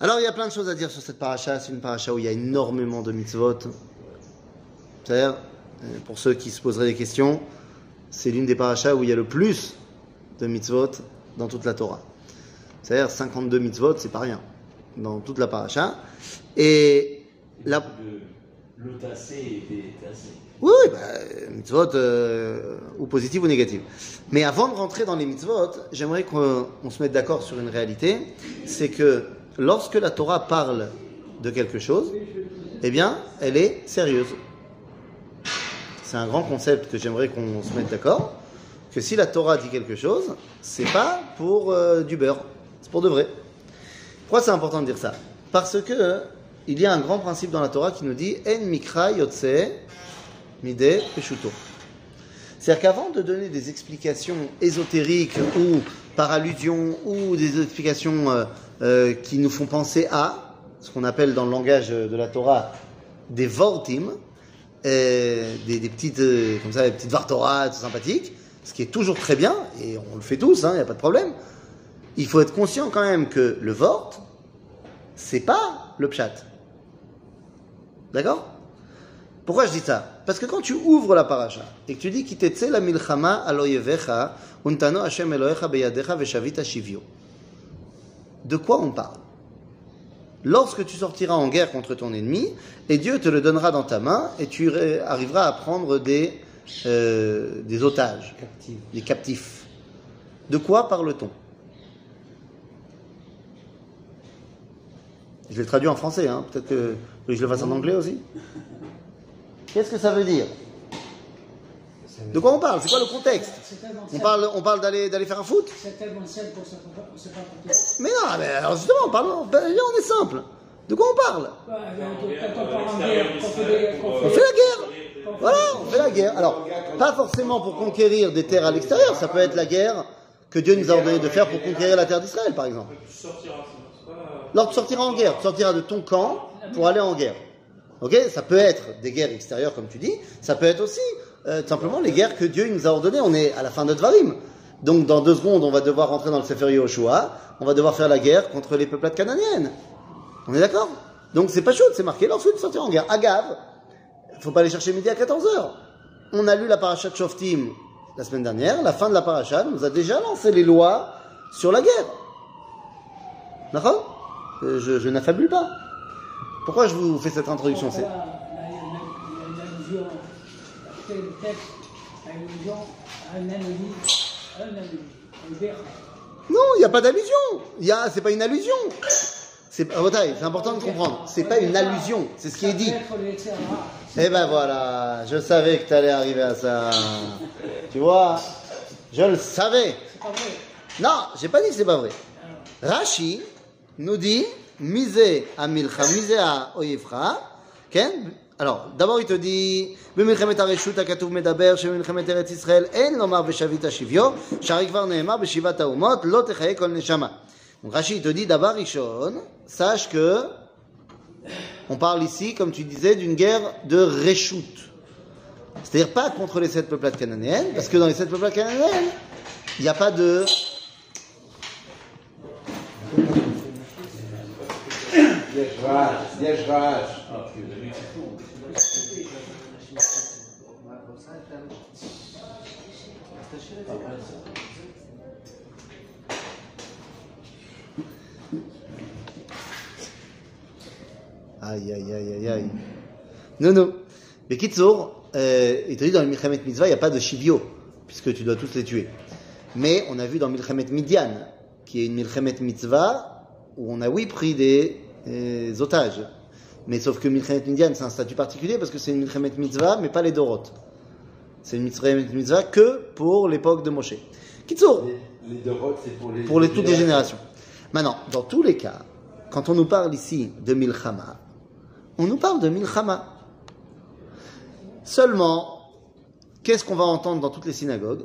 Alors, il y a plein de choses à dire sur cette paracha. C'est une paracha où il y a énormément de mitzvot. C'est-à-dire, euh, pour ceux qui se poseraient des questions, c'est l'une des parachas où il y a le plus de mitzvot dans toute la Torah. C'est-à-dire, 52 mitzvot, c'est pas rien dans toute la paracha. Et la. Le et tassé. Oui, bah, mitzvot, euh, ou positives ou négatives. Mais avant de rentrer dans les mitzvot, j'aimerais qu'on on se mette d'accord sur une réalité. C'est que lorsque la Torah parle de quelque chose, eh bien, elle est sérieuse. C'est un grand concept que j'aimerais qu'on se mette d'accord. Que si la Torah dit quelque chose, c'est pas pour euh, du beurre, c'est pour de vrai. Pourquoi c'est important de dire ça? Parce que il y a un grand principe dans la Torah qui nous dit En mikra yotse mide peshuto. C'est-à-dire qu'avant de donner des explications ésotériques ou par allusion ou des explications euh, euh, qui nous font penser à ce qu'on appelle dans le langage de la Torah des vortim, euh, des, petites comme ça, des petites vartorats tout sympathiques, ce qui est toujours très bien et on le fait tous, il n'y a pas de problème. Il faut être conscient quand même que le vort, c'est pas le pshat. D'accord? Pourquoi je dis ça? Parce que quand tu ouvres la paracha et que tu dis Kitetse la milchama aloyevecha untano Hashem Elohecha beyadecha veshavita shivyo. De quoi on parle? Lorsque tu sortiras en guerre contre ton ennemi, et Dieu te le donnera dans ta main, et tu arriveras à prendre des, euh, des otages, des captifs. De quoi parle-t-on? Je vais le traduire en français, hein. peut-être que je le fasse en anglais aussi. Qu'est-ce que ça veut dire? De quoi on parle? C'est quoi le contexte? On parle, on parle d'aller, d'aller faire un foot? C'est tellement simple on pour toi. Mais non, mais alors justement, parlons, ben, là, on est simple. De quoi on parle? On On fait la guerre Voilà, on fait la guerre. Alors, pas forcément pour conquérir des terres à l'extérieur, ça peut être la guerre que Dieu nous a ordonné de faire pour conquérir la terre d'Israël, par exemple. Lors tu sortiras en guerre, tu sortiras de ton camp pour aller en guerre. Ok Ça peut être des guerres extérieures, comme tu dis, ça peut être aussi euh, simplement les guerres que Dieu nous a ordonnées. On est à la fin de Dvarim. Donc, dans deux secondes, on va devoir rentrer dans le Sefer Yoshua, on va devoir faire la guerre contre les peuplades canadiennes. On est d'accord? Donc, c'est pas chaud, c'est marqué lorsque tu sortiras en guerre. Agav, il faut pas aller chercher midi à 14h. On a lu la paracha de Shoftim la semaine dernière. La fin de la paracha nous a déjà lancé les lois sur la guerre. D'accord? Je, je n'affabule pas. Pourquoi je vous fais cette introduction C'est-. Non, il n'y a pas d'allusion. Il a, c'est pas une allusion. C'est, ah, c'est important de comprendre. C'est pas une allusion. C'est ce qui est dit. Eh ben voilà, je savais que tu allais arriver à ça. Tu vois, je le savais. C'est pas vrai. Non, j'ai pas dit que c'est pas vrai. Rashi nous dit misé à milcha, misé à oyefra. Ken Alors, d'abord il te dit במלחמת הרשות הכתוב מדבר שבמלחמת ארץ ישראל אין לומר ושבית השוויו, שהרי כבר נאמר בשבעת האומות לא תחיה כל נשמה. Donc Rashi il te dit d'abord Rishon, sache que on parle ici, comme tu disais, d'une guerre de réchoute. C'est-à-dire pas contre les sept peuplades cananéennes, parce que dans les sept peuplades cananéennes, il n'y a pas de יש רעש, יש רעש. Aïe, aïe, aïe, aïe, aïe. Non, non. Mais Kitsour, euh, il te dit dans le Milchemet Mitzvah, il n'y a pas de Shivio, puisque tu dois tous les tuer. Mais on a vu dans Milchemet Midian, qui est une Milchemet Mitzvah, où on a oui pris des, euh, otages. Mais sauf que Milchemet Midian, c'est un statut particulier, parce que c'est une Milchemet Mitzvah, mais pas les Dorot. C'est une Milchemet Mitzvah que pour l'époque de Moshe. Kitsour, Les, les c'est pour les. pour les, toutes les générations. Maintenant, dans tous les cas, quand on nous parle ici de Milchama, on nous parle de Milchama. Seulement, qu'est-ce qu'on va entendre dans toutes les synagogues?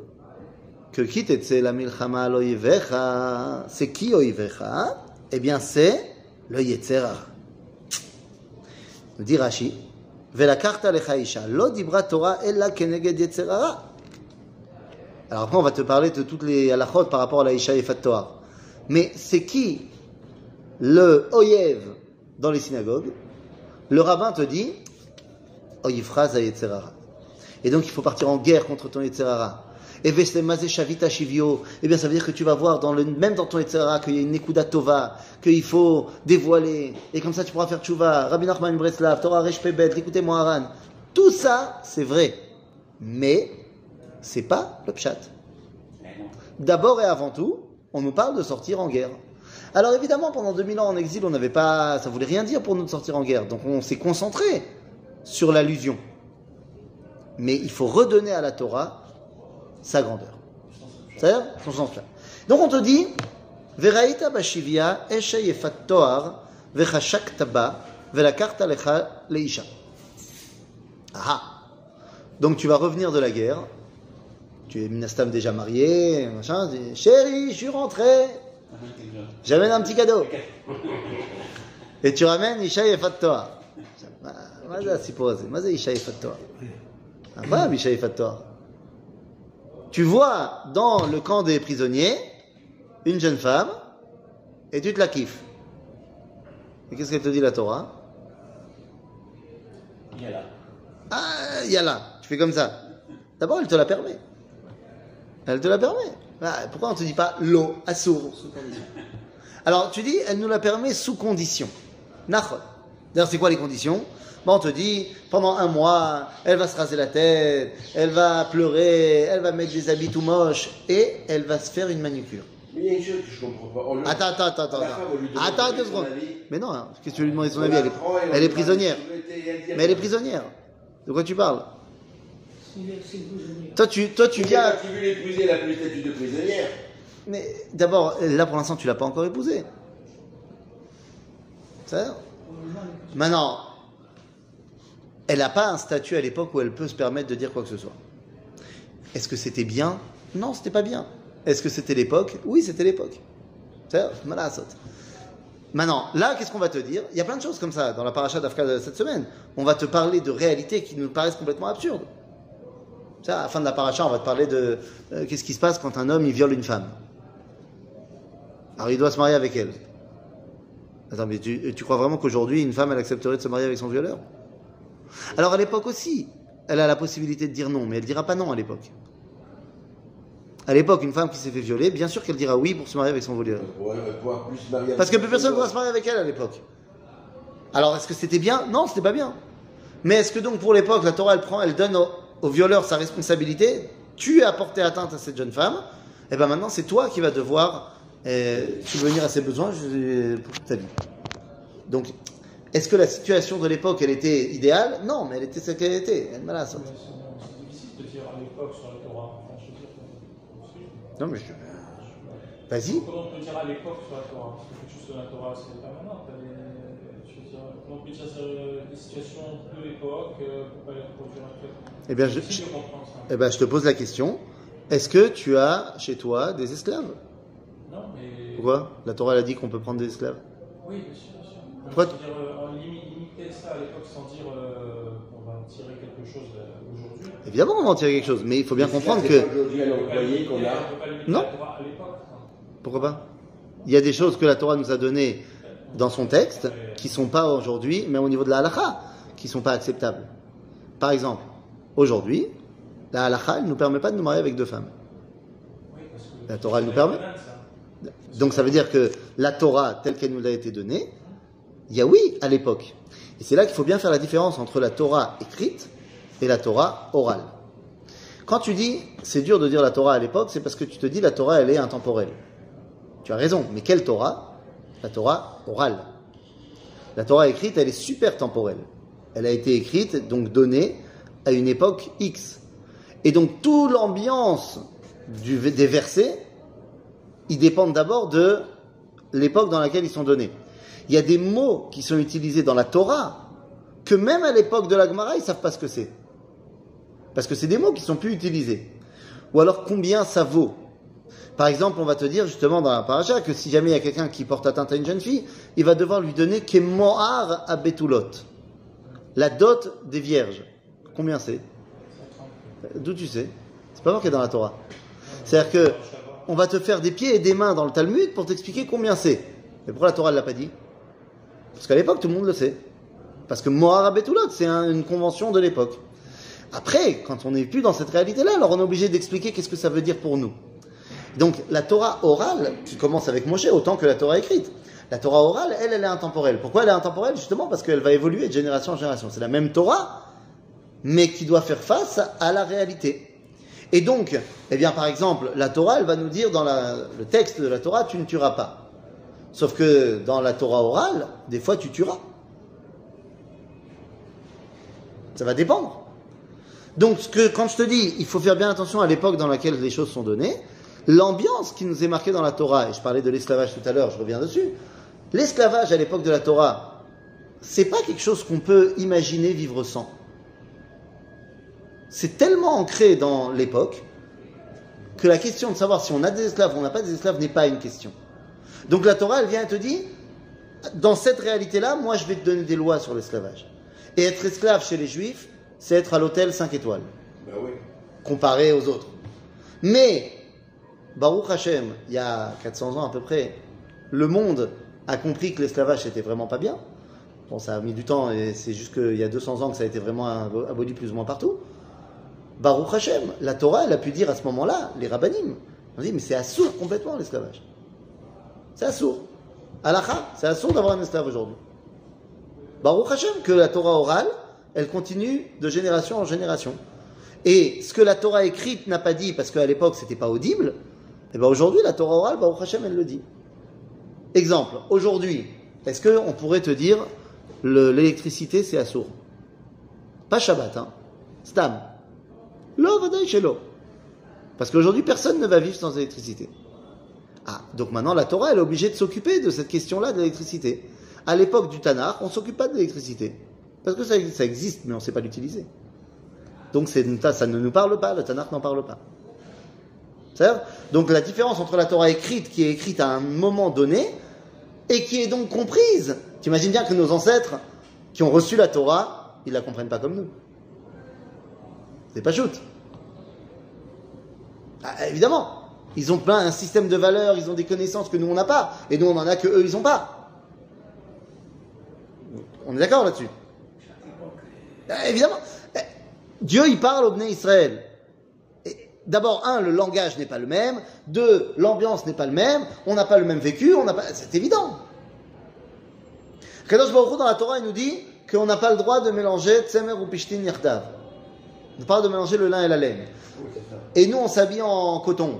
Que kitetse la Milchama lo yivecha, c'est qui oivecha Eh bien, c'est le Yetzera. Nous dit Rashi, Velakachta lecha isha, lo dibra Torah ella keneged Yetzerara. Alors après, on va te parler de toutes les halachot par rapport à la Isha et Torah. Mais c'est qui le Oyev dans les synagogues? Le rabbin te dit Oyifra Zayetzerara. Et donc il faut partir en guerre contre ton Yetzerara. Et Shavita Shivio, eh bien ça veut dire que tu vas voir dans le, même dans ton Yetzerara qu'il y a une Nekuda Tova, qu'il faut dévoiler, et comme ça tu pourras faire Tchouva, Rabbi Nachman Breslav, Torah Resh Pebet, écoutez Moharan. Tout ça, c'est vrai. Mais, c'est pas le pshat. D'abord et avant tout, on nous parle de sortir en guerre. Alors évidemment, pendant 2000 ans en exil, on n'avait pas, ça voulait rien dire pour nous de sortir en guerre. Donc on s'est concentré sur l'allusion. Mais il faut redonner à la Torah sa grandeur. C'est-à-dire son sens plein. Donc on te dit, Veraita bashivia eshe yefat toar vechashak taba velakarta lecha leisha. Ah Donc tu vas revenir de la guerre. Tu es Minastam déjà marié, machin. tu dis, Chérie, je suis rentré. J'amène un petit cadeau. Et tu ramènes Isha Yefat Toar. מה זה הסיפור הזה? מה זה אישה יפת תואר? מה אישה יפת תואר? tu vois dans le camp des prisonniers une jeune femme et tu te la kiffes. Et qu'est-ce qu'elle te dit la Torah? Il y a là. Ah, yalla, tu fais comme ça. D'abord, elle te la permet. Elle te la permet. Ah, pourquoi on ne te dit pas l'eau, assour, sous condition Alors, tu dis, elle nous la permet sous condition. D'ailleurs, c'est quoi les conditions? Bon, on te dit, pendant un mois, elle va se raser la tête, elle va pleurer, elle va mettre des habits tout moches, et elle va se faire une manucure. Mais il y a une chose que je comprends pas. On Attends, attends, attends, attends. La Attends de deux secondes. Mais non, hein, qu'est-ce que tu lui demandes son On avis la Elle est, elle est prisonnière. Mais elle est prisonnière. De quoi tu parles? Toi, tu, toi, tu viens. tu veux l'épouser, elle a plus le statut de prisonnière. Mais d'abord, là pour l'instant, tu l'as pas encore épousée. C'est ça Maintenant, elle n'a pas un statut à l'époque où elle peut se permettre de dire quoi que ce soit. Est-ce que c'était bien? Non, c'était pas bien. Est-ce que c'était l'époque? Oui, c'était l'époque. Maintenant, là, qu'est-ce qu'on va te dire? Il y a plein de choses comme ça dans la paracha d'Afka de cette semaine. On va te parler de réalités qui nous paraissent complètement absurdes. Ça, à la fin de la paracha, on va te parler de euh, qu'est-ce qui se passe quand un homme il viole une femme. Alors il doit se marier avec elle. Attends, mais tu crois vraiment qu'aujourd'hui une femme elle accepterait de se marier avec son violeur? Alors à l'époque aussi, elle a la possibilité de dire non, mais elle dira pas non à l'époque. À l'époque, une femme qui s'est fait violer, bien sûr qu'elle dira oui pour se marier avec son avec Parce que plus personne ne pourra se marier avec elle à l'époque. Alors, est-ce que c'était bien? Non, c'était pas bien. Mais est-ce que donc pour l'époque, la Torah, elle prend, elle donne au, au violeur sa responsabilité? Tu as porté atteinte à cette jeune femme, et ben maintenant c'est toi qui vas devoir euh, subvenir à ses besoins pour toute ta vie. Donc, est-ce que la situation de l'époque, elle était idéale Non, mais elle était celle qu'elle était. Elle m'a la C'est difficile de dire à l'époque sur la Torah. Je euh, Non, mais je... Vas-y. Comment on peut dire à l'époque sur la Torah? Parce que quelque chose de la Torah, c'est je veux dire, comment on peut dire euh, des situations de l'époque euh, pour pas les reproduire actuellement Eh bien, je, ça. eh ben, je te pose la question. Est-ce que tu as chez toi des esclaves? Non, mais. Pourquoi? La Torah elle a dit qu'on peut prendre des esclaves? Oui, bien sûr, bien Pourquoi dire, euh, en limi- limiter ça à l'époque sans dire euh, qu'on va tirer quelque chose euh, aujourd'hui. Évidemment, on va en tirer quelque chose, mais il faut bien comprendre que. qu'on a. On Non. la Torah à l'époque. hein. Pourquoi pas? Il y a des choses que la Torah nous a données dans son texte qui sont pas aujourd'hui, même au niveau de la halakha, qui sont pas acceptables. Par exemple, aujourd'hui, la halakha, elle nous permet pas de nous marier avec deux femmes. Oui, parce que La Torah, elle nous permet ça. Donc ça veut dire que la Torah, telle qu'elle nous a été donnée, il y a oui à l'époque. Et c'est là qu'il faut bien faire la différence entre la Torah écrite et la Torah orale. Quand tu dis c'est dur de dire la Torah à l'époque, c'est parce que tu te dis la Torah elle est intemporelle. Tu as raison, mais quelle Torah? La Torah orale. La Torah écrite, elle est super temporelle. Elle a été écrite, donc donnée à une époque X. Et donc toute l'ambiance des versets ils dépendent d'abord de l'époque dans laquelle ils sont donnés. Il y a des mots qui sont utilisés dans la Torah que même à l'époque de la Gemara, ils savent pas ce que c'est. Parce que c'est des mots qui sont plus utilisés. Ou alors combien ça vaut? Par exemple, on va te dire justement dans la paracha que si jamais il y a quelqu'un qui porte atteinte à une jeune fille, il va devoir lui donner kemohar à. La dot des vierges. Combien c'est? D'où tu sais? C'est pas marqué dans la Torah. C'est-à-dire que on va te faire des pieds et des mains dans le Talmud pour t'expliquer combien c'est. Mais pourquoi la Torah ne l'a pas dit? Parce qu'à l'époque, tout le monde le sait. Parce que Mohar Betulot, c'est un- une convention de l'époque. Après, quand on n'est plus dans cette réalité-là, alors on est obligé d'expliquer qu'est-ce que ça veut dire pour nous. Donc la Torah orale, qui commence avec Moshe, autant que la Torah écrite. La Torah orale, elle, elle est intemporelle. Pourquoi elle est intemporelle? Justement parce qu'elle va évoluer de génération en génération. C'est la même Torah, mais qui doit faire face à la réalité. Et donc, eh bien, par exemple, la Torah, elle va nous dire dans le texte de la Torah, tu ne tueras pas. Sauf que dans la Torah orale, des fois, tu tueras. Ça va dépendre. Donc, quand je te dis, il faut faire bien attention à l'époque dans laquelle les choses sont données, l'ambiance qui nous est marquée dans la Torah, et je parlais de l'esclavage tout à l'heure, je reviens dessus, l'esclavage à l'époque de la Torah, c'est pas quelque chose qu'on peut imaginer vivre sans. C'est tellement ancré dans l'époque que la question de savoir si on a des esclaves ou on n'a pas des esclaves n'est pas une question. Donc la Torah, elle vient et te dit, dans cette réalité-là, moi je vais te donner des lois sur l'esclavage. Et être esclave chez les juifs, c'est être à l'hôtel 5 étoiles, Bah oui. comparé aux autres. Mais, Baruch Hashem, il y a 400 ans à peu près, le monde a compris que l'esclavage c'était vraiment pas bien. Bon, ça a mis du temps et c'est juste qu'il y a 200 ans que ça a été vraiment abo- aboli plus ou moins partout. Baruch Hashem, la Torah, elle a pu dire à ce moment-là, les rabbinim, on dit, mais c'est assourd complètement l'esclavage. C'est assourd. Halakha, c'est assourd d'avoir un esclave aujourd'hui. Baruch Hashem, que la Torah orale, elle continue de génération en génération. Et ce que la Torah écrite n'a pas dit, parce qu'à l'époque c'était pas audible, et ben aujourd'hui la Torah orale, Baruch Hashem, elle le dit. Exemple, aujourd'hui, est-ce qu'on pourrait te dire le- l'électricité c'est assourd Pas Shabbat, hein Stam. Lo vadaï shelo. Parce qu'aujourd'hui personne ne va vivre sans électricité. Ah, donc maintenant la Torah elle est obligée de s'occuper de cette question-là de l'électricité. À l'époque du Tanakh, on ne s'occupe pas de l'électricité. Parce que ça, existe, mais on ne sait pas l'utiliser. Donc c'est- ça, ne nous parle pas, le Tanakh n'en parle pas. C'est-à-dire Donc la différence entre la Torah écrite, qui est écrite à un moment donné, et qui est donc comprise. Tu imagines bien que nos ancêtres, qui ont reçu la Torah, ils la comprennent pas comme nous. C'est pas shoot. Ah, évidemment, ils ont plein un système de valeurs, ils ont des connaissances que nous on n'a pas, et nous on en a que eux ils ont pas. On est d'accord là-dessus? Ah, Évidemment, Eh, Dieu il parle au Bnei Israël. D'abord, un, le langage n'est pas le même. Deux, l'ambiance n'est pas le même. On n'a pas le même vécu. N'a pas. C'est évident. Kadosh Baruch Hu, dans la Torah, il nous dit qu'on n'a pas le droit de mélanger tsemer ou pishtin yachdav. On parle de mélanger le lin et la laine. Et nous, on s'habille en coton.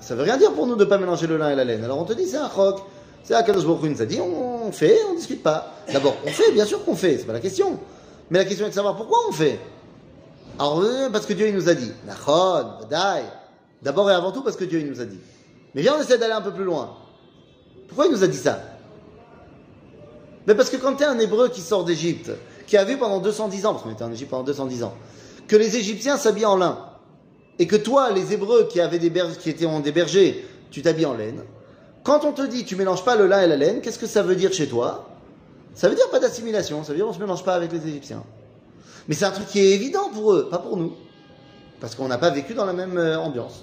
Ça veut rien dire pour nous de ne pas mélanger le lin et la laine. Alors on te dit, c'est un roc. C'est un Kadosh Baruch nous a dit, on fait, on discute pas. D'abord, on fait, bien sûr qu'on fait, c'est pas la question. Mais la question est de savoir pourquoi on fait. Alors, euh, parce que Dieu il nous a dit. D'abord et avant tout parce que Dieu il nous a dit. Mais viens, on essaie d'aller un peu plus loin. Pourquoi il nous a dit ça? Mais parce que quand tu es un hébreu qui sort d'Égypte, qui a vu pendant 210 ans, parce qu'on était en Égypte pendant 210 ans, que les Égyptiens s'habillaient en lin, et que toi, les hébreux qui, avaient des berges, qui étaient en des bergers, tu t'habilles en laine, quand on te dit tu mélanges pas le lin et la laine, qu'est-ce que ça veut dire chez toi? Ça veut dire pas d'assimilation, ça veut dire on se mélange pas avec les Égyptiens. Mais c'est un truc qui est évident pour eux, pas pour nous. Parce qu'on n'a pas vécu dans la même euh, ambiance.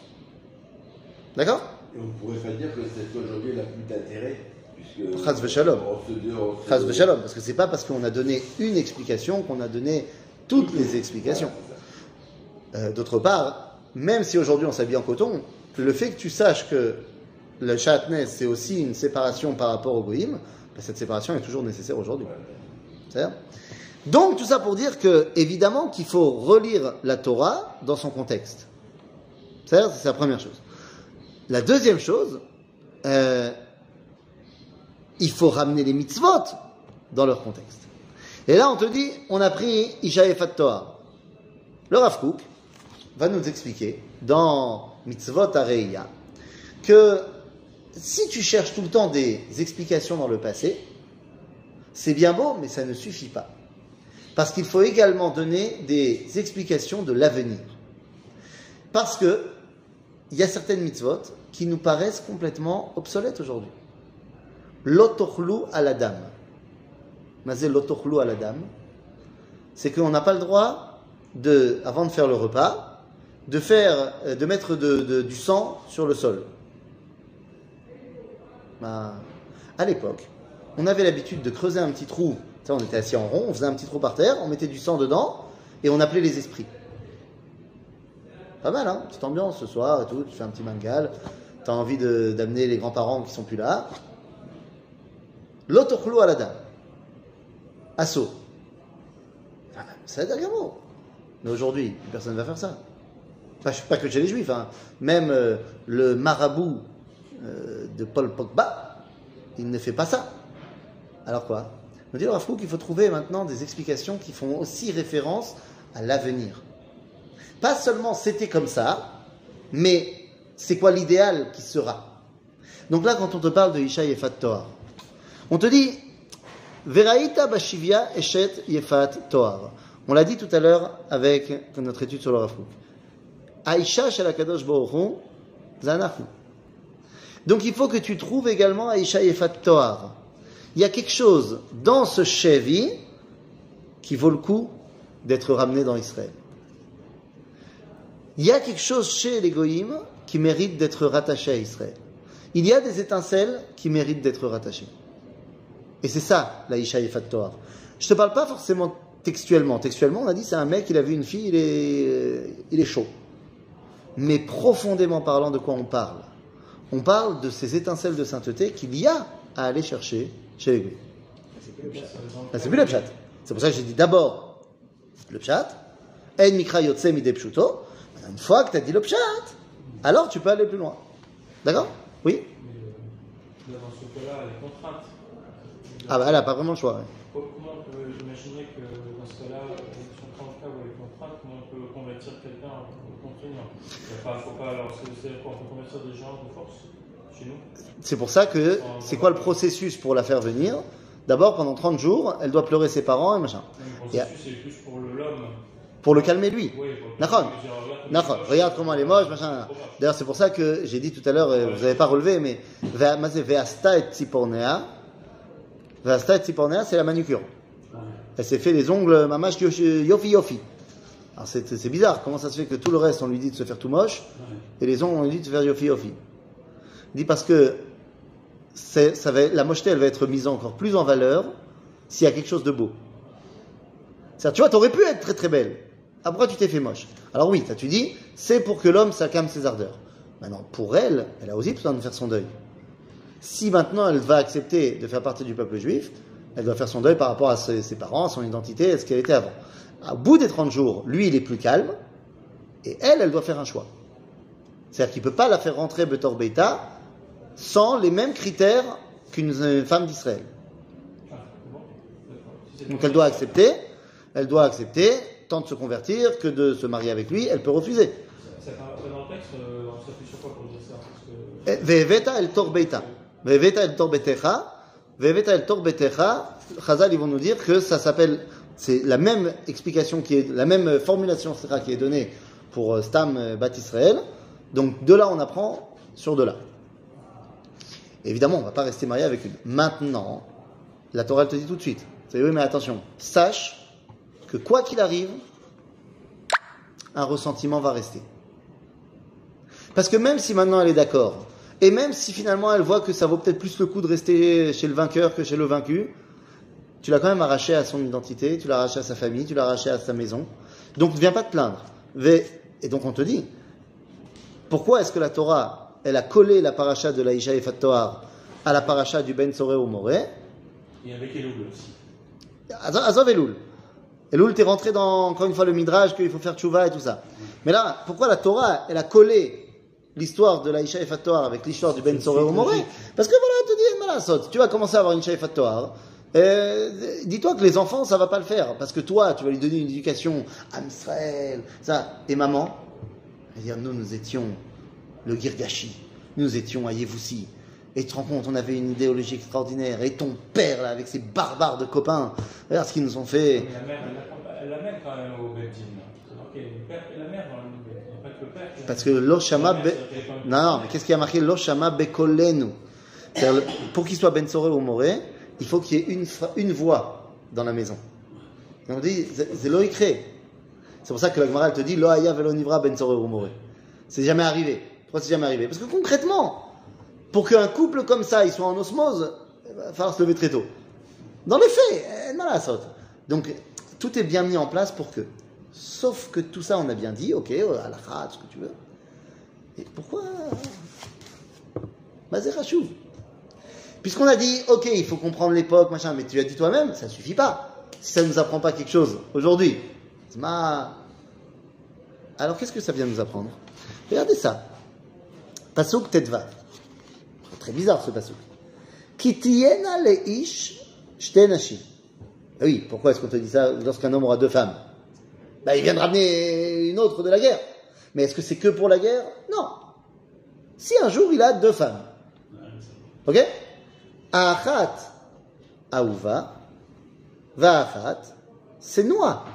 D'accord? Et on pourrait pas dire que cette aujourd'hui n'a plus d'intérêt, on se- Chas v'shalom, parce que c'est pas parce qu'on a donné une explication qu'on a donné toutes les explications. Euh, D'autre part, même si aujourd'hui on s'habille en coton, le fait que tu saches que le chatnez c'est aussi une séparation par rapport au goïm, ben, cette séparation est toujours nécessaire aujourd'hui. Donc tout ça pour dire que évidemment qu'il faut relire la Torah dans son contexte. C'est la première chose. La deuxième chose, euh, il faut ramener les mitzvot dans leur contexte. Et là, on te dit, on a pris Isha Torah. Le Rav va nous expliquer dans Mitzvot Areia que si tu cherches tout le temps des explications dans le passé, c'est bien beau, mais ça ne suffit pas. Parce qu'il faut également donner des explications de l'avenir. Parce que il y a certaines mitzvot qui nous paraissent complètement obsolètes aujourd'hui. L'otochlu à la dame. À la dame. C'est qu'on n'a pas le droit de, avant de faire le repas, de faire, euh, de mettre du sang sur le sol. Ben, à l'époque, on avait l'habitude de creuser un petit trou. On était assis en rond, on faisait un petit trou par terre, on mettait du sang dedans et on appelait les esprits. Pas mal, hein Petite ambiance ce soir et tout, tu fais un petit mangal, tu as envie d'amener les grands-parents qui sont plus là. L'autochlo à la dame. Assaut. Ah moi. Mais aujourd'hui, personne ne va faire ça. Pas, que chez les juifs, hein. même euh, le marabout euh, de Paul Pogba, il ne fait pas ça. Alors quoi? On dit alors qu'il faut trouver maintenant des explications qui font aussi référence à l'avenir. Pas seulement c'était comme ça, mais c'est quoi l'idéal qui sera? Donc là, quand on te parle de Isha Yefat Toar, on te dit Veraïta Bashivia Eshet Yefat Toar. On l'a dit tout à l'heure avec notre étude sur le Rafouk. Aïcha Shalakadosh Baruchu, Zanahu. Donc il faut que tu trouves également Aïcha Yefat Toar. Il y a quelque chose dans ce Chevi qui vaut le coup d'être ramené dans Israël. Il y a quelque chose chez les qui mérite d'être rattaché à Israël. Il y a des étincelles qui méritent d'être rattachées. Et c'est ça, la Isha Yefat Toar. Je te parle pas forcément textuellement. Textuellement, on a dit c'est un mec, il a vu une fille, il est, il est chaud. Mais profondément parlant, de quoi on parle? On parle de ces étincelles de sainteté qu'il y a à aller chercher chez les Goïms. Ah, c'est plus le pshat. C'est pour ça que j'ai dit d'abord le pshat. En mikra yotse mide pshuto. Une fois que tu as dit le pshat, alors tu peux aller plus loin. D'accord? Oui? Euh. Ah bah elle n'a pas vraiment le choix. ouais. Comment on peut imaginer que dans ce cas-là, si on prend le cas où elle contrainte, comment on peut convertir quelqu'un au contraignant? Il pas, faut pas, alors On peut convertir des gens de force chez nous C'est pour ça que c'est quoi le processus pour la faire venir? D'abord, pendant 30 jours, elle doit pleurer ses parents et machin. Le processus, c'est plus pour le- l'homme. Pour le calmer lui. Oui, D'accord. regarde comment elle est moche, machin. D'ailleurs, c'est pour ça que j'ai dit tout à l'heure, vous n'avez pas relevé, mais C'est Veasta et Tsipornea. C'est la manucure. Elle s'est fait les ongles mamash yoshi- yofi yofi. Alors c'est c'est bizarre, comment ça se fait que tout le reste on lui dit de se faire tout moche et les ongles on lui dit de se faire yofi yofi? Il dit parce que c'est- ça va, la mocheté elle va être mise encore plus en valeur s'il y a quelque chose de beau. C'est-à-dire, tu vois, t'aurais pu être très très belle. Ah, pourquoi tu t'es fait moche? Alors oui, ça tu dis, c'est pour que l'homme s'accame ses ardeurs. Maintenant, pour elle, elle a aussi besoin de faire son deuil. Si maintenant elle va accepter de faire partie du peuple juif, elle doit faire son deuil par rapport à ses, ses parents, à son identité, à ce qu'elle était avant. Au bout des 30 jours, lui, il est plus calme, et elle, elle doit faire un choix. C'est-à-dire qu'il ne peut pas la faire rentrer Betor Beita sans les mêmes critères qu'une euh, femme d'Israël. Donc elle doit ça, accepter, elle doit accepter, tant de se convertir que de se marier avec lui, elle peut refuser. Ça part ça dans le texte, euh, on s'appuie sur quoi pour dire ça? Parce que Eh, Ve'eveta el tor Chazal, ils vont nous dire que ça s'appelle, c'est la même explication qui est, la même formulation qui est donnée pour euh, Stam euh, Bat Israël. Donc de là, on apprend sur de là. Évidemment, on ne va pas rester marié avec une. Maintenant, la Torah te dit tout de suite. C'est oui, mais attention, sache que quoi qu'il arrive, un ressentiment va rester. Parce que même si maintenant elle est d'accord, et même si finalement elle voit que ça vaut peut-être plus le coup de rester chez le vainqueur que chez le vaincu, tu l'as quand même arraché à son identité, tu l'as arraché à sa famille, tu l'as arraché à sa maison. Donc ne viens pas te plaindre. Et donc on te dit, pourquoi est-ce que la Torah, elle a collé la paracha de l'Aïcha et Toar à la paracha du Ben Soré au Moré? Et avec Elul aussi. Azov Azov Elul. Elul, t'es rentré dans, encore une fois, le Midrash, qu'il faut faire tchouva et tout ça. Mais là, pourquoi la Torah, elle a collé l'histoire de l'Aïcha et Toar avec l'histoire du Ben Soré au Moré Parce que voilà, te dit, Malasot, tu vas commencer à avoir une Isha et Toar. Euh, dis-toi que les enfants, ça va pas le faire. Parce que toi, tu vas lui donner une éducation à Israël, ça. Et maman, elle dire, nous, nous étions le Girgashi. Nous étions à Yevoussi. Et tu te rends compte, on avait une idéologie extraordinaire. Et ton père, là, avec ses barbares de copains, regarde ce qu'ils nous ont fait. Mais la mère, elle elle l'amène quand même au et la mère Parce que l'Oshama... Be... Non, mais qu'est-ce qui a marqué l'Oshama Bekolenu? Pour qu'il soit Ben Soré ou Moré, il faut qu'il y ait une, une voix dans la maison. Et on dit, c'est loïcré. C'est pour ça que la Gemara elle te dit Lo haya velo nivra ben tzoreh umoreh. C'est jamais arrivé. Pourquoi c'est jamais arrivé? Parce que concrètement, pour qu'un couple comme ça, il soit en osmose, il va falloir se lever très tôt. Dans les faits, eh, non, la saute. Donc, tout est bien mis en place pour que. Sauf que tout ça, on a bien dit, ok, à la ce que tu veux. Et pourquoi Mazerachou. Puisqu'on a dit, ok, il faut comprendre l'époque, machin, mais tu as dit toi-même, ça suffit pas. Si ça ne nous apprend pas quelque chose aujourd'hui. Alors qu'est-ce que ça vient nous apprendre? Regardez ça. Pasuk Tetva. Très bizarre ce pasuk. Kitiena leish shte nashim. Ah Oui, pourquoi est-ce qu'on te dit ça lorsqu'un homme aura deux femmes? Bah, Il vient de ramener une autre de la guerre. Mais est-ce que c'est que pour la guerre? Non. Si un jour il a deux femmes. Ok? Achat Aouva, Va'achat, c'est Noah.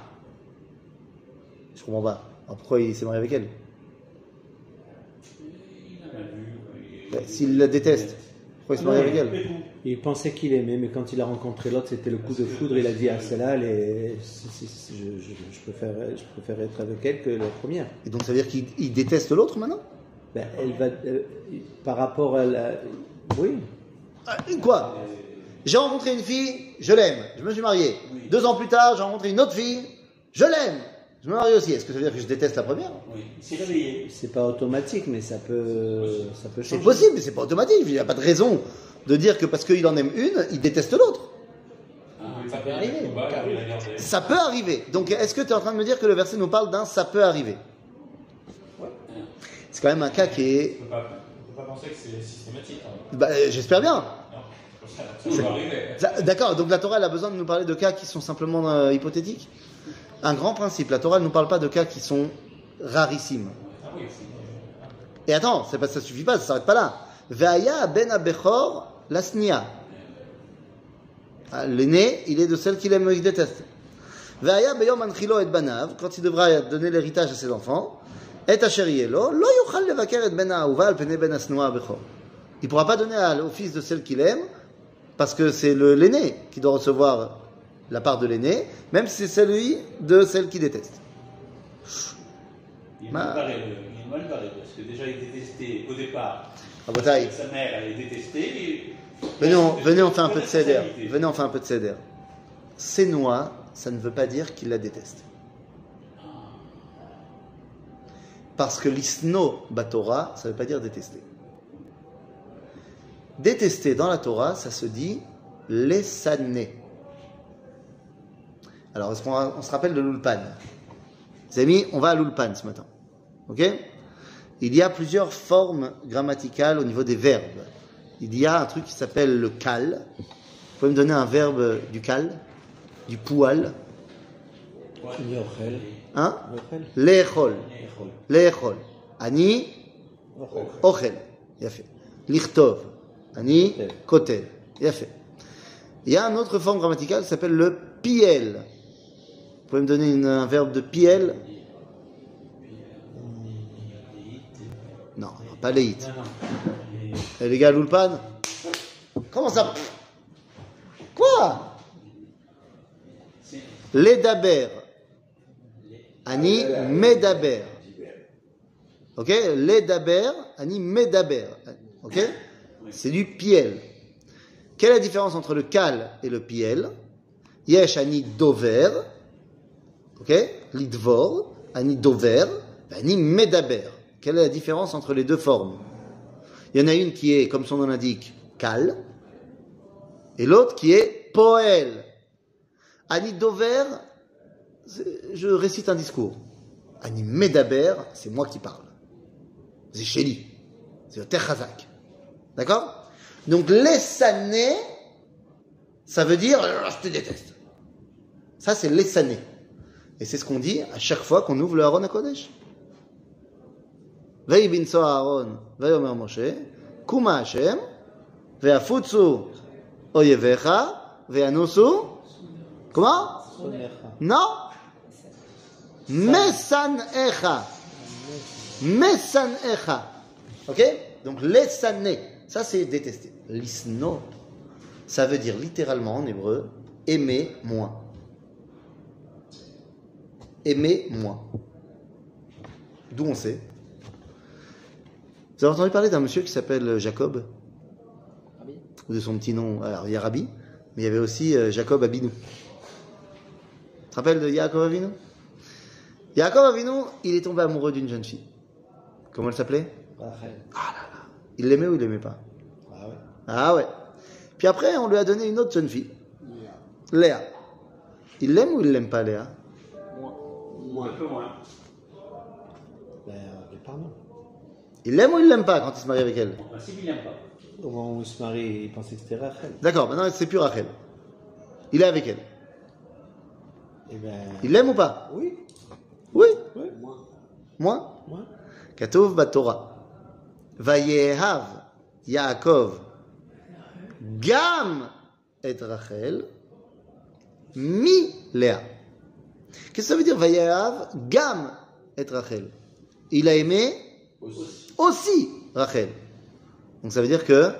Je comprends pas. Alors pourquoi il s'est marié avec elle? Ben, S'il la déteste, pourquoi il se marie avec elle Il pensait qu'il aimait, mais quand il a rencontré l'autre, c'était le coup de foudre. Il a dit à celle-là, si- si- je, je, je préfère, je préfère être avec elle que la première. Et donc ça veut dire qu'il il déteste l'autre maintenant? Ben, elle va, euh, par rapport à la. Oui. Ah, Quoi? J'ai rencontré une fille, je l'aime, je me suis marié. Deux ans plus tard, j'ai rencontré une autre fille, je l'aime, je me marie aussi. Est-ce que ça veut dire que je déteste la première? Oui, il s'est réveillé. C'est pas automatique, mais ça peut, ça peut C'est changer. possible, mais c'est pas automatique. Il n'y a pas de raison de dire que parce qu'il en aime une, il déteste l'autre. Ça peut arriver. Ça peut arriver. Donc, est-ce que tu es en train de me dire que le verset nous parle d'un ça peut arriver? C'est quand même un cas qui est. On ne peut pas penser que c'est systématique. hein. bah, euh, J'espère bien. D'accord, donc la Torah elle a besoin de nous parler de cas qui sont simplement euh, hypothétiques? Un grand principe, la Torah ne nous parle pas de cas qui sont rarissimes. Et attends, pas, ça suffit pas, ça s'arrête pas là. Ve'aya ben abechor lasnia. Ah, L'aîné, il est de celle qu'il aime, il déteste. Ve'aya beyom anchilo et banav, quand il devra donner l'héritage à ses enfants, et asherielo, lo yochal levaker et ben ha'ahuva al pene ben abechor. Il pourra pas donner au fils de celle qu'il aime, parce que c'est l'aîné qui doit recevoir la part de l'aîné, même si c'est celui de celle qu'il déteste. Il est Ma- mal barré, parce que déjà il détestait au départ. Rabotai. Sa mère, elle est détestée. Venez, on, venez, on fait un peu de céder. Venez, on fait un peu de céder. C'est noix, ça ne veut pas dire qu'il la déteste. Parce que l'isno batora, ça ne veut pas dire détester. Détester dans la Torah, ça se dit lesané. Alors, est-ce qu'on on se rappelle de l'ulpan? Les amis, on va à l'ulpan ce matin. Ok? Il y a plusieurs formes grammaticales au niveau des verbes. Il y a un truc qui s'appelle le kal. Vous pouvez me donner un verbe du kal Du poual. Hein? Yochel. Lechol. Lechol. Ani ochel. Yafé. Lichtov. Ani kotel. Yafé. Il y a une autre forme grammaticale qui s'appelle le piel. Vous pouvez me donner un verbe de piel? Non, pas léit. Et les gars, l'ulpan Comment ça? Quoi? Ledaber. Ani medaber. Ok? Ledaber, ani medaber. Ok? C'est du piel. Quelle est la différence entre le kal et le piel? Yesh ani dover. Ok? Lidvor, ani dover, ani medaber. Quelle est la différence entre les deux formes? Il y en a une qui est, comme son nom l'indique, kal, et l'autre qui est poel. Ani dover, je récite un discours. Ani medaber, c'est moi qui parle. C'est chéli. C'est le terchazak. D'accord? Donc, l'essané, ça veut dire, je te déteste. Ça, c'est l'essané. Et c'est ce qu'on dit à chaque fois qu'on ouvre le Aaron à Kodesh. ויהי בנשוא אהרון, ויאמר משה, קומה השם, ויפוצו אויביך, וינוסו, comment Non Mesanecha. Mesanecha. Ok Donc, lesané, ça c'est détester. Lisno, ça veut dire littéralement en hébreu, aimer moins. aimez-moi. D'où on sait Vous avez entendu parler d'un monsieur qui s'appelle Jacob? Ou de son petit nom Alors, il y a Rabbi, mais il y avait aussi euh, Jacob Abinou. Tu te rappelles de Jacob Abinou? Jacob Abinou, il est tombé amoureux d'une jeune fille. Comment elle s'appelait? Rachel. Il l'aimait ou il l'aimait pas? Ah ouais. Ah ouais. Puis après, on lui a donné une autre jeune fille. Léa. Il l'aime ou il l'aime pas, Léa? Ou un peu moins. Ben. Euh, il l'aime ou il l'aime pas quand il se marie avec elle? Ah, en principe, il l'aime pas. Au moment où il se marie, il pensait que c'était Rachel. D'accord, maintenant c'est plus Rachel. Il est avec elle. Eh ben... Il l'aime ou pas? Oui. Oui? Moi Moi Moi. Katov Batora. Vayehav Yaakov. Gam et Rachel. Mi Léa. Qu'est-ce que ça veut dire Vayahav? Gam et Rachel. Il a aimé aussi. Rachel. Donc ça veut dire que.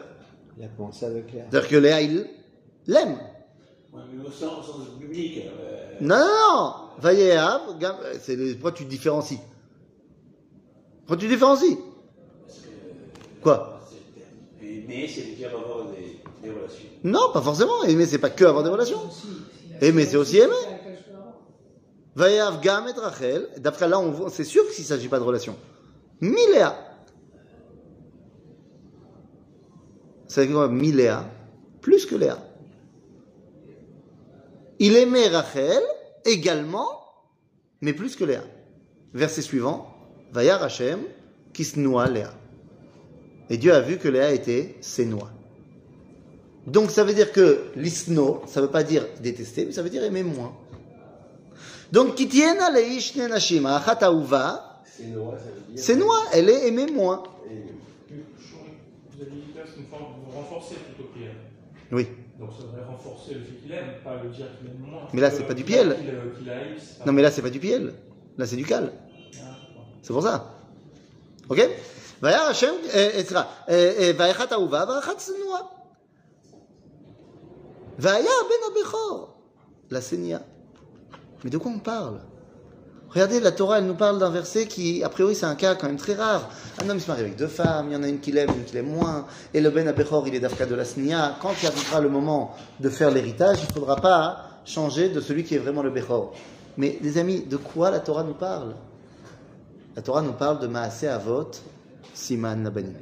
Il a avec Léa. C'est-à-dire que Léa, il l'aime. Ouais, mais au sens, public. Euh... Non, non, non Vayahav gam. Euh, c'est le... Tu différencies? Pourquoi tu différencies? Parce que... Quoi? Aimer, c'est dire avoir des, relations. Non, pas forcément. Aimer, c'est pas que avoir des relations. Aimer, c'est aussi aimer. Vayehav gam et Rachel. D'après là, on c'est sûr qu'il ne s'agit pas de relation. Miléa. Dire quoi Miléa Plus que Léa. Il aimait Rachel également, mais plus que Léa. Verset suivant. Vayar Hashem kisnoa Léa. Et Dieu a vu que Léa était sénoa. Donc ça veut dire que l'isno, ça veut pas dire détester, mais ça veut dire aimer moins. Donc kitiena leish ne nashim, achat ahuva, C'est noir, ça veut dire. c'est noix, elle est aimée moins. Vous avez dit que là, c'est une forme de renforcer plutôt qu'il aime. Oui. Donc ça devrait renforcer le fait qu'il aime, pas le dire qu'il aime moins. Mais là, c'est pas du piel. Qu'il euh, qu'il haït, c'est pas- Non mais là c'est pas du piel, là c'est du cal. Ah, bon. C'est pour ça. Ok Vayar Hashem, euh, euh, סליחה, אה, אה, ואחת אהובה ואחת שנואה. והיה בן הבכור לשניה. Mais de quoi on parle? Regardez, la Torah, elle nous parle d'un verset qui, a priori, c'est un cas quand même très rare. Un homme se marie avec deux femmes, il y en a une qui l'aime, une qui l'aime moins, et le Ben Abechor, il est d'Afka de la Snia. Quand il arrivera le moment de faire l'héritage, il ne faudra pas changer de celui qui est vraiment le Bechor. Mais, les amis, de quoi la Torah nous parle? La Torah nous parle de Maaseh Avot, Siman Nabanim.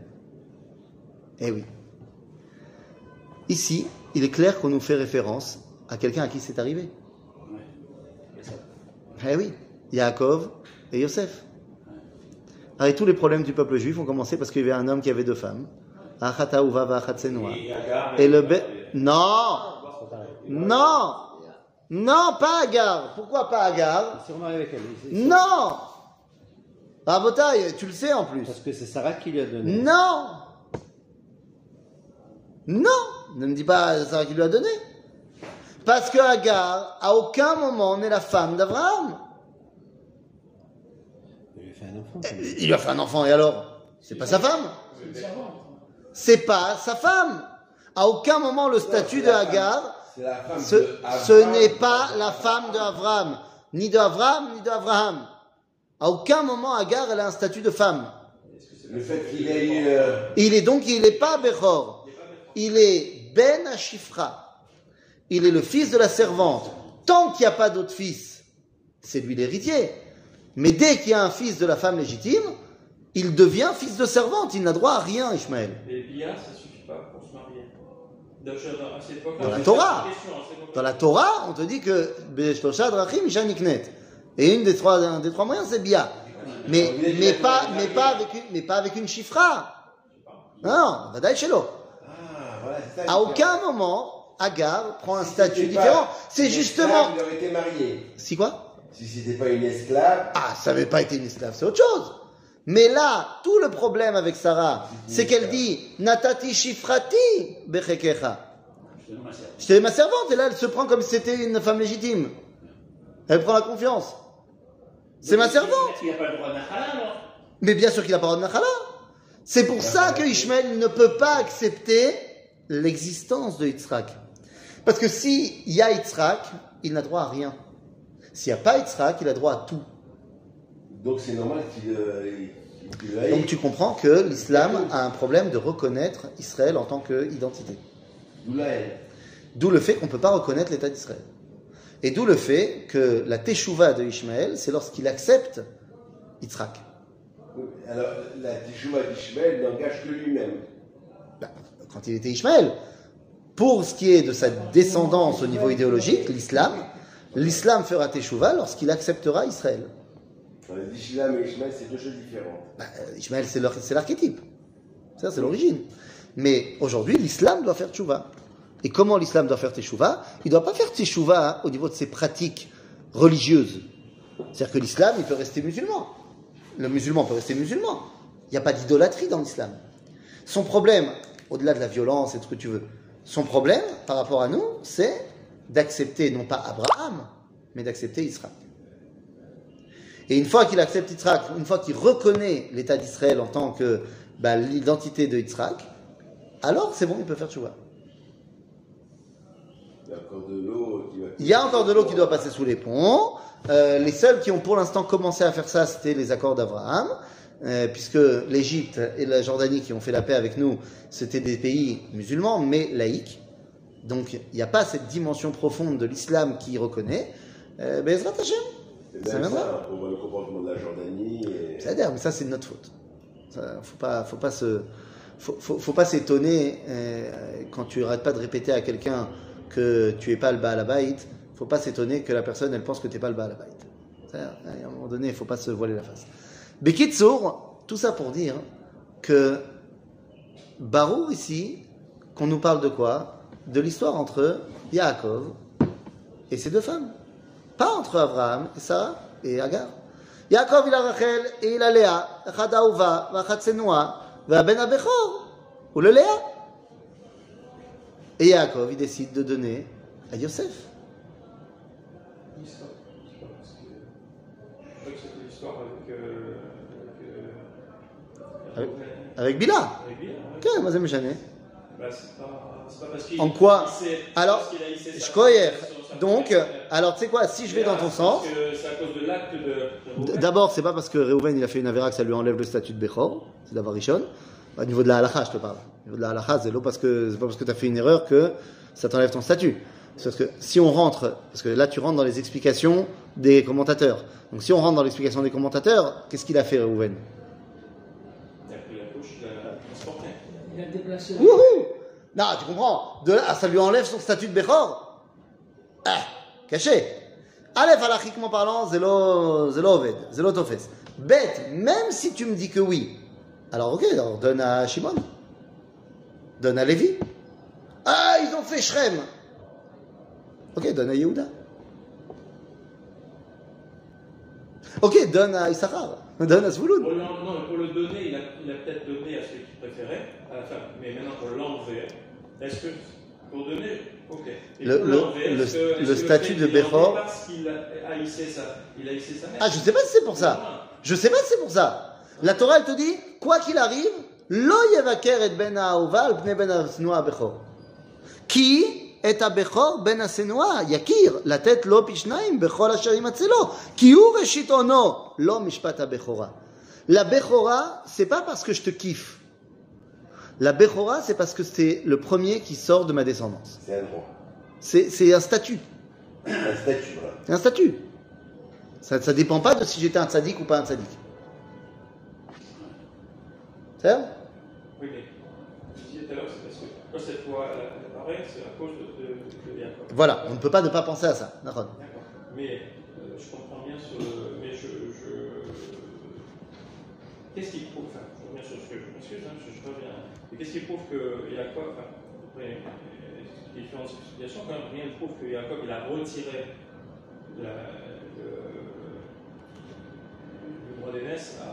Eh oui. Ici, il est clair qu'on nous fait référence à quelqu'un à qui c'est arrivé. Eh oui, Yaakov et Yosef. Avec tous les problèmes du peuple juif ont commencé parce qu'il y avait un homme qui avait deux femmes. Et Et le bé... Non Non Non, pas Agar. Pourquoi pas Agar Non Rabotaï, tu le sais en plus. Parce que c'est Sarah qui lui a donné. Non Non Ne me dis pas Sarah qui lui a donné. Parce que Agar, à aucun moment, n'est la femme d'Abraham. Il lui a fait un enfant. même. Il lui a fait un enfant, et alors? C'est pas sa femme? C'est pas sa femme À aucun moment, le statut de Agar, ce, de ce Abraham. n'est pas la femme d'Abraham. Ni d'Abraham, ni d'Abraham. À aucun moment, Agar, elle a un statut de femme. Le fait qu'il ait eu. euh, Il est donc, il n'est pas Bechor. Il est Ben Ashifra. Il est le fils de la servante. Tant qu'il n'y a pas d'autre fils, c'est lui l'héritier. Mais dès qu'il y a un fils de la femme légitime, il devient fils de servante. Il n'a droit à rien, Ishmaël. Mais Bia, ça suffit pas pour se marier. Dans la c'est Torah. Dans la on te dit que. Et une des trois, un des trois moyens, c'est Bia. Mais, mais, pas, mais, pas avec une, mais pas avec une chifra. Non, Shelo. Ah. À aucun moment, Agar prend un Si statut différent. C'est justement. esclave, Il aurait été marié. Si quoi? Si c'était pas une esclave, Ah, ça n'avait pas été une esclave, c'est autre chose. Mais là, tout le problème avec Sarah, c'est qu'elle dit Natati shifrati bechekecha. je ma sœur. J'étais ma servante, et là, elle se prend comme si c'était une femme légitime. Elle prend la confiance. C'est ma servante. Il n'y a pas le droit d'un halal, alors Mais bien sûr qu'il n'a pas le droit de Nachala. C'est pour ça que Ishmael ne peut pas accepter l'existence de Yitzhak. Parce que s'il y a Yitzhak, il n'a droit à rien. S'il n'y a pas Yitzhak, il a droit à tout. Donc c'est normal qu'il euh, aille. Donc tu comprends que l'islam a un problème de reconnaître Israël en tant qu'identité. D'où la haine. D'où le fait qu'on ne peut pas reconnaître l'État d'Israël. Et d'où le fait que la teshuva de Ishmaël, c'est lorsqu'il accepte Yitzhak. Alors la Tishuva d'Ishmael n'engage que lui-même. Bah, quand il était Ishmaël. Pour ce qui est de sa descendance au niveau idéologique, l'islam, l'islam fera teshuva lorsqu'il acceptera Israël. Alors, L'Ishlam et Ishmael, c'est deux choses différentes. Bah, euh, Ishmaël, c'est l'archétype. Ça, c'est l'origine. Mais aujourd'hui, l'islam doit faire teshuva. Et comment l'islam doit faire teshuva? Il ne doit pas faire teshuva au niveau de ses pratiques religieuses. C'est-à-dire que l'islam, il peut rester musulman. Le musulman peut rester musulman. Il n'y a pas d'idolâtrie dans l'islam. Son problème, au-delà de la violence et de ce que tu veux, son problème par rapport à nous, c'est d'accepter non pas Abraham, mais d'accepter Israël. Et une fois qu'il accepte Yitzhak, une fois qu'il reconnaît l'État d'Israël en tant que bah, l'identité de Yitzhak, alors c'est bon, il peut faire tchouva. Il y a encore de l'eau qui doit passer sous les ponts. Euh, les seuls qui ont pour l'instant commencé à faire ça, c'était les accords d'Abraham, euh, puisque l'Égypte et la Jordanie qui ont fait la paix avec nous, c'était des pays musulmans, mais laïcs. Donc il n'y a pas cette dimension profonde de l'islam qui reconnaît. Euh, Bezrat Hashem, Et ça viendra. ça, on voit le comportement de la Jordanie. Et... C'est-à-dire, mais ça c'est de notre faute. Ça, faut pas, faut pas se, faut, faut, faut pas s'étonner euh, quand tu arrêtes pas de répéter à quelqu'un que tu es pas le Baal. Faut pas s'étonner que la personne elle pense que tu n'es pas le Baal. C'est-à-dire, À un moment donné, il faut pas se voiler la face. Bekitsour, tout ça pour dire que Barou ici, qu'on nous parle de quoi? De l'histoire entre Yaakov et ses deux femmes. Pas entre Abraham et Sarah et Agar. Yaakov il a Rachel et il a Léa, ben ou le Léa. Et Yaakov il décide de donner à Yosef. Avec- Bila. Avec Bila, ouais. Ok, moi ça me gêne. Bah, c'est pas, c'est pas parce qu'il En quoi Alors, Je sa- Donc, alors tu sais quoi, si je vais dans ton sens, c'est à cause de l'acte de. d'abord c'est pas parce que Reuven il a fait une avéra que ça lui enlève le statut de Bechor, c'est d'avoir Rishon. Au niveau de la halakha, je te parle. Au niveau de la halakha, c'est pas parce que tu as fait une erreur que ça t'enlève ton statut. Parce que si on rentre, parce que là tu rentres dans les explications des commentateurs. Donc si on rentre dans l'explication des commentateurs, qu'est-ce qu'il a fait Reuven Il a pris la couche, il l'a transporté. Déplacé. Wouhou Non, tu comprends De là, ça lui enlève son statut de Bechor Ah, caché. Aleph, halachiquement parlant, zélo, zélo oved, zélo tofes. Bête, même si tu me dis que oui, alors ok, donne à Shimon. Donne à Lévi. Ah, ils ont fait Shrem. Ok, donne à Yehuda. Ok, donne à Issachar. Donne à Zvouloun. Pour pour le donner, il a, il a peut-être donné à celui qu'il préférait, à la femme. Mais maintenant, pour l'enlever, est-ce que. Pour donner, ok. Et Le- pour le- l'enlever, le- est-ce que- le est-ce que statut de qu'il l'enlève Bechor- Parce qu'il a, a hissé sa, il a hissé sa mère. Ah, je sais pas si c'est pour ça. Je sais pas si c'est pour ça. La Torah, elle te dit, quoi qu'il arrive, lo yevaker et ben ben bechor. Qui est à bechor ben ha'senoa yakir, la tête lo pishnaim bechor asher yimatzelo. Ki hu reshit ono, lo mishpat ha'bechora. La bechora, c'est pas parce que je te kiffe. La bechora, c'est parce que c'est le premier qui sort de ma descendance. C'est un droit. C'est c'est un statut. Un statut, voilà. Un statut. Ça ne dépend pas de si j'étais un tzaddik ou pas un tzaddik. C'est vrai Oui, mais je disais tout à l'heure, c'est parce que quand cette loi elle apparaît, c'est à cause de. Voilà, on ne peut pas ne pas penser à ça. D'accord. Mais euh, je comprends bien sur le. Mais je. je... Qu'est-ce qui prouve. Enfin, je reviens sur ce que je m'excuse, hein, je, je reviens. Mais qu'est-ce qui prouve que Jacob. Enfin, après, euh, différentes explications, quand même, rien ne prouve que Jacob il a retiré la, le, le droit d'aînesse à,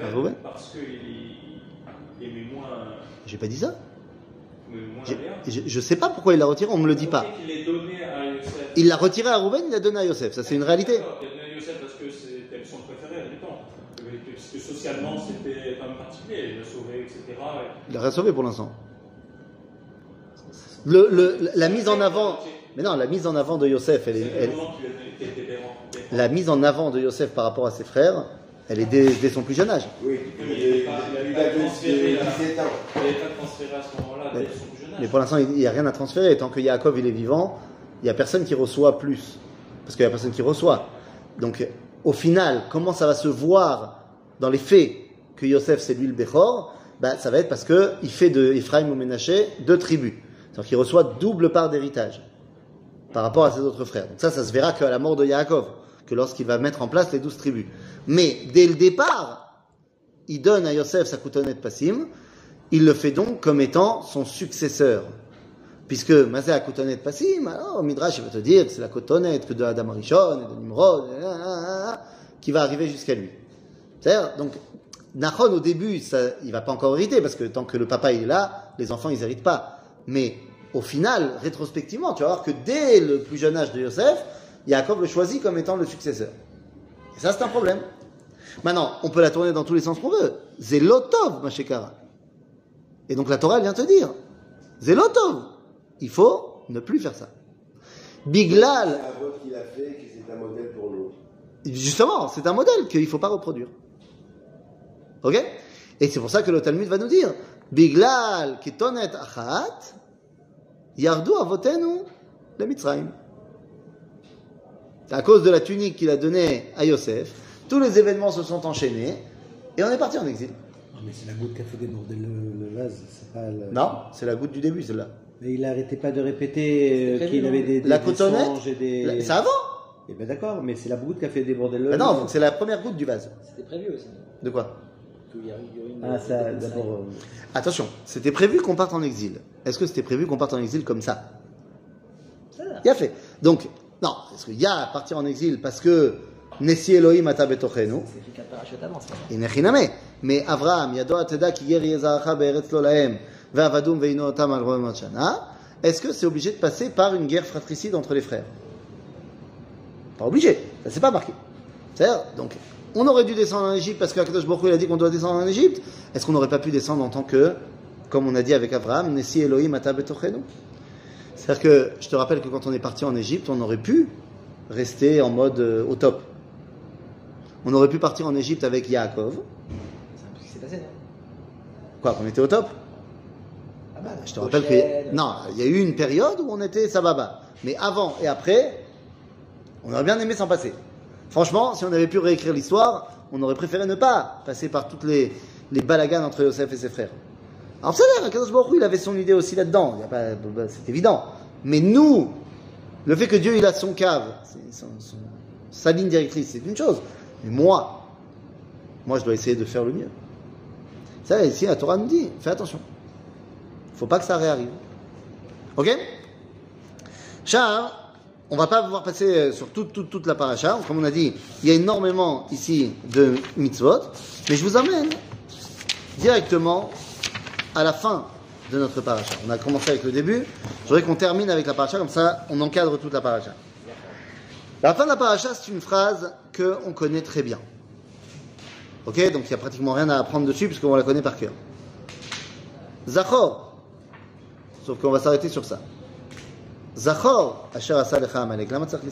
à Reuben. parce qu'il il aimait moins. J'ai pas dit ça. mais moins J'ai- Léa. Je, je sais pas pourquoi il l'a retiré, on me le dit pas. À. Il l'a retiré à Rouben, il l'a donné à Yosef. Ça, c'est une réalité. Il a donné à Yosef parce que c'était son préféré, admettons. Parce que socialement, c'était même particulier. Il l'a sauvé, etc. Il l'a rien sauvé pour l'instant. Le, le- la mise en avant. Mais non, la mise en avant de Yosef, elle est, elle- la mise en avant de Yosef par rapport à ses frères, elle est dès, dès son plus jeune âge. Oui, Mais il pas- pas la transféré, là. 17 ans. Il n'avait pas transféré à ce moment-là, Mais- dès son plus jeune âge. Mais pour l'instant, il n'y a rien à transférer. Tant que Yaakov il est vivant, il n'y a personne qui reçoit plus. Parce qu'il n'y a personne qui reçoit. Donc, au final, comment ça va se voir dans les faits que Yosef c'est lui le Bechor? Bah, Ça va être parce qu'il fait de Ephraim ou Ménaché deux tribus. Donc, il reçoit double part d'héritage par rapport à ses autres frères. Donc, ça, ça se verra qu'à la mort de Yaakov, que lorsqu'il va mettre en place les douze tribus. Mais dès le départ, il donne à Yosef sa coutonnet Passim, il le fait donc comme étant son successeur. Puisque Mazé a coutonnet Passim, alors Midrash va te dire que c'est la coutonnet que de Adam Arishon et de Nimrod qui va arriver jusqu'à lui. C'est-à-dire, donc, Nachon au début, ça, il va pas encore hériter, parce que tant que le papa il est là, les enfants ils héritent pas. Mais au final, rétrospectivement, tu vas voir que dès le plus jeune âge de Yosef, Yaakov le choisit comme étant le successeur. Et ça, c'est un problème. Maintenant, on peut la tourner dans tous les sens qu'on veut. Zélotov, Mashekara. Et donc la Torah, elle vient te dire, Zélotov, il faut ne plus faire ça. Biglal, C'est un vote qu'il a fait, que c'est un modèle pour nous. justement, c'est un modèle qu'il ne faut pas reproduire. Ok? Et c'est pour ça que le Talmud va nous dire, Biglal kitonet achat, yardu avotenu le Mitzrayim. À cause de la tunique qu'il a donnée à Yosef, tous les événements se sont enchaînés et on est parti en exil. Ah, mais c'est la goutte qui a fait déborder le, le vase, c'est pas le... Non, c'est la goutte du début, celle-là. Mais il arrêtait pas de répéter euh, qu'il non avait des, des, La des cotonnette songes et des... La- C'est avant Eh ben d'accord, mais c'est la goutte qui a fait déborder le Ben Non, vase. c'est la première goutte du vase. C'était prévu aussi. De quoi Ah ça, une- d'abord... euh, Attention, c'était prévu qu'on parte en exil. Est-ce que c'était prévu qu'on parte en exil comme ça. Il a fait. Donc, non, est-ce qu'il y a à partir en exil parce que Nessi Elohim ata betochenu. Mais Avraham, Yado Ateda ki yer Yezarecha be'eretz lo lahem, ve'avadum ve'ino otam al roem shana. Est-ce que c'est obligé de passer par une guerre fratricide entre les frères? Pas obligé. Ça c'est pas marqué. C'est-à-dire, donc, on aurait dû descendre en Égypte parce qu'Akadosh Baruch il a dit qu'on doit descendre en Égypte. Est-ce qu'on n'aurait pas pu descendre en tant que, comme on a dit avec Abraham, Nessi Elohim ata betochenu? C'est-à-dire que, je te rappelle que quand on est parti en Égypte, on aurait pu rester en mode euh, au top. On aurait pu partir en Égypte avec Yaakov. C'est un peu ce qui s'est passé, non? Quoi, qu'on était au top? Ah bah, Je te rappelle que. Non, il y a eu une période où on était sababa. Mais avant et après, on aurait bien aimé s'en passer. Franchement, si on avait pu réécrire l'histoire, on aurait préféré ne pas passer par toutes les, les balaganes entre Yosef et ses frères. Alors, c'est vrai, Akadosh Baruch il avait son idée aussi là-dedans. Bah, C'est évident. Mais nous, le fait que Dieu, il a son cave, sa ligne directrice, c'est une chose. Mais moi, moi, je dois essayer de faire le mieux. Ça, ici, la Torah nous dit, fais attention. faut pas que ça réarrive. Ok? Char, on va pas pouvoir passer euh, sur toute, toute, toute la paracha. Comme on a dit, il y a énormément ici de mitzvot. Mais je vous amène directement à la fin de notre paracha. On a commencé avec le début. Je voudrais qu'on termine avec la paracha, comme ça on encadre toute la paracha. La fin de la paracha, c'est une phrase qu'on connaît très bien. Ok Donc il n'y a pratiquement rien à apprendre dessus, puisqu'on la connaît par cœur. Zachor. Sauf qu'on va s'arrêter sur ça. Zachor, Asher Asa Lecha Amalek. Lama tzarich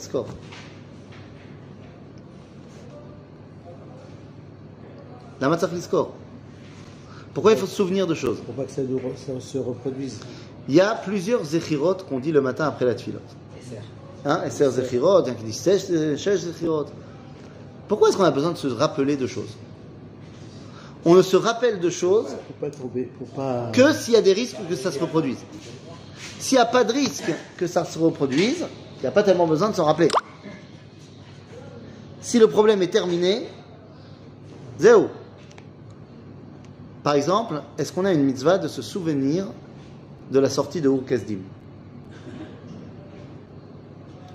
lizkor Pourquoi il faut se souvenir de choses? Pour pas que ça, nous re- ça se reproduise. Il y a plusieurs zechirot qu'on dit le matin après la serre. Hein, Esther Zechirot, il y en a qui disent Zechirot. Pourquoi est-ce qu'on a besoin de se rappeler de choses? On ne se rappelle de choses Pour pas tomber, pour pas... que s'il y a des risques que ça se reproduise. S'il n'y a pas de risque que ça se reproduise, il n'y a pas tellement besoin de s'en rappeler. Si le problème est terminé, zéro. Par exemple, est-ce qu'on a une mitzvah de se souvenir de la sortie de Ur Kasdim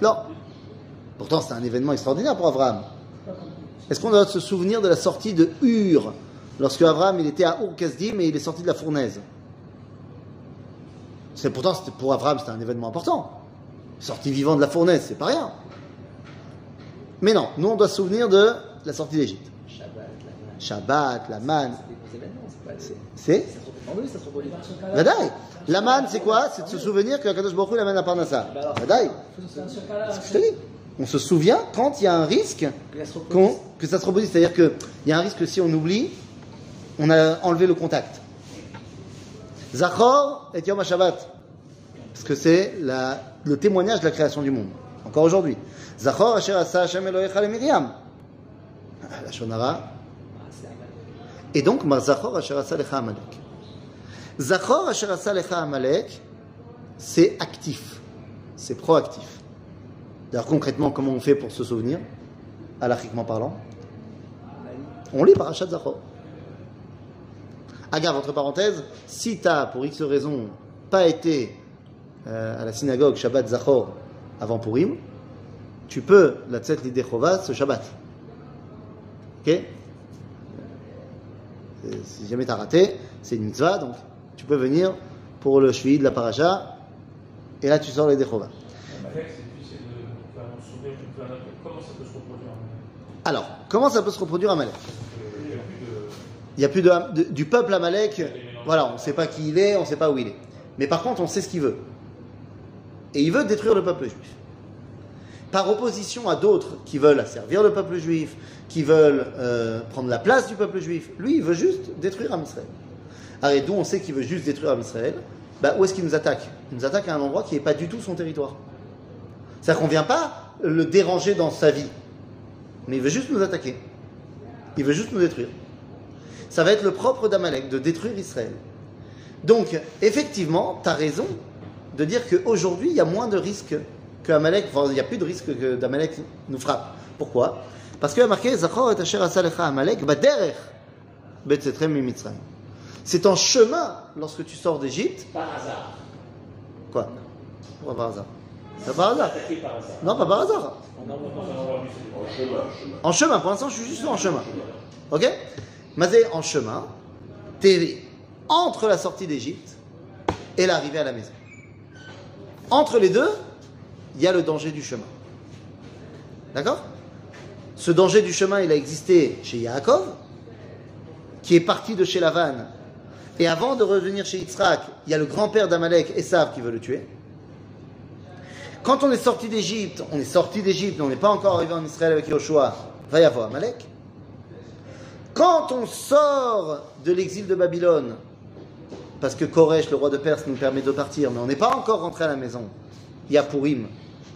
Non. Pourtant, c'est un événement extraordinaire pour Abraham. Est-ce qu'on doit se souvenir de la sortie de Ur lorsque Abraham il était à Ur Kasdim et il est sorti de la fournaise? C'est pourtant pour Abraham c'était un événement important. Sorti vivant de la fournaise, c'est pas rien. Mais non, nous on doit se souvenir de la sortie d'Égypte. Shabbat, la. Shabbat, manne. C'est Vadaï. La manne, c'est quoi? C'est de se souvenir que Kadosh Baruch Hu l'amène à Parnassa. Vadaï. C'est ce que je te dis. On se souvient quand il y a un risque Que ça se reproduise. qu'on- que ça se reproduise. C'est-à-dire qu'il y a un risque que si on oublie, on a enlevé le contact. Zachor et Yom HaShabbat. Parce que c'est le témoignage de la création du monde. Encore aujourd'hui. Zachor Asher Asa Hashem Elohecha le Miriam. Ah, La Shonara. Et donc, Zachor Asher Asa Lecha Amalek. Zachor Asher Asa Lecha Amalek, c'est actif. C'est proactif. D'ailleurs, concrètement, comment on fait pour se souvenir Alachiquement parlant? On lit Parashat Zachor. Agave, entre parenthèses, si tu as, pour X raison, pas été euh, à la synagogue Shabbat Zachor avant Purim, tu peux la Tzet Lidechova ce Shabbat. Ok? Si jamais tu as raté, c'est une mitzvah, donc tu peux venir pour le Shvi de la Paracha, et là tu sors les Amalek Alors, comment ça peut se reproduire à Malek Il n'y a plus du peuple Amalek. Voilà, on ne sait pas qui il est, on ne sait pas où il est. Mais par contre, on sait ce qu'il veut. Et il veut détruire le peuple juif. Par opposition à d'autres qui veulent asservir le peuple juif, qui veulent euh, prendre la place du peuple juif, lui, il veut juste détruire Am Israël. Alors, d'où on sait qu'il veut juste détruire Am Israël bah, Où est-ce qu'il nous attaque? Il nous attaque à un endroit qui n'est pas du tout son territoire. C'est-à-dire qu'on ne vient pas le déranger dans sa vie, mais il veut juste nous attaquer. Il veut juste nous détruire. Ça va être le propre d'Amalek, de détruire Israël. Donc, effectivement, tu as raison de dire qu'aujourd'hui, il y a moins de risques que Amalek, enfin, il n'y a plus de risque que d'Amalek nous frappe. Pourquoi? Parce qu'il a marqué Zachor et Asher asa lecha Amalek baderech betzetrem mimitzrayim. C'est en chemin lorsque tu sors d'Égypte. Par hasard. Quoi? Pourquoi par hasard? C'est pas par hasard. Non, pas par hasard. En chemin, chemin. En chemin, pour l'instant, je suis juste en chemin. Ok? Mazé, en chemin, t'es entre la sortie d'Égypte et l'arrivée à la maison. Entre les deux, il y a le danger du chemin. D'accord? Ce danger du chemin, il a existé chez Yaakov, qui est parti de chez Lavan. Et avant de revenir chez Yitzhak, il y a le grand-père d'Amalek, Esav, qui veut le tuer. Quand on est sorti d'Égypte, on est sorti d'Égypte, mais on n'est pas encore arrivé en Israël avec Yoshua, va y avoir Amalek. Quand on sort de l'exil de Babylone, parce que Koresh, le roi de Perse, nous permet de partir, mais on n'est pas encore rentré à la maison, il y a Purim,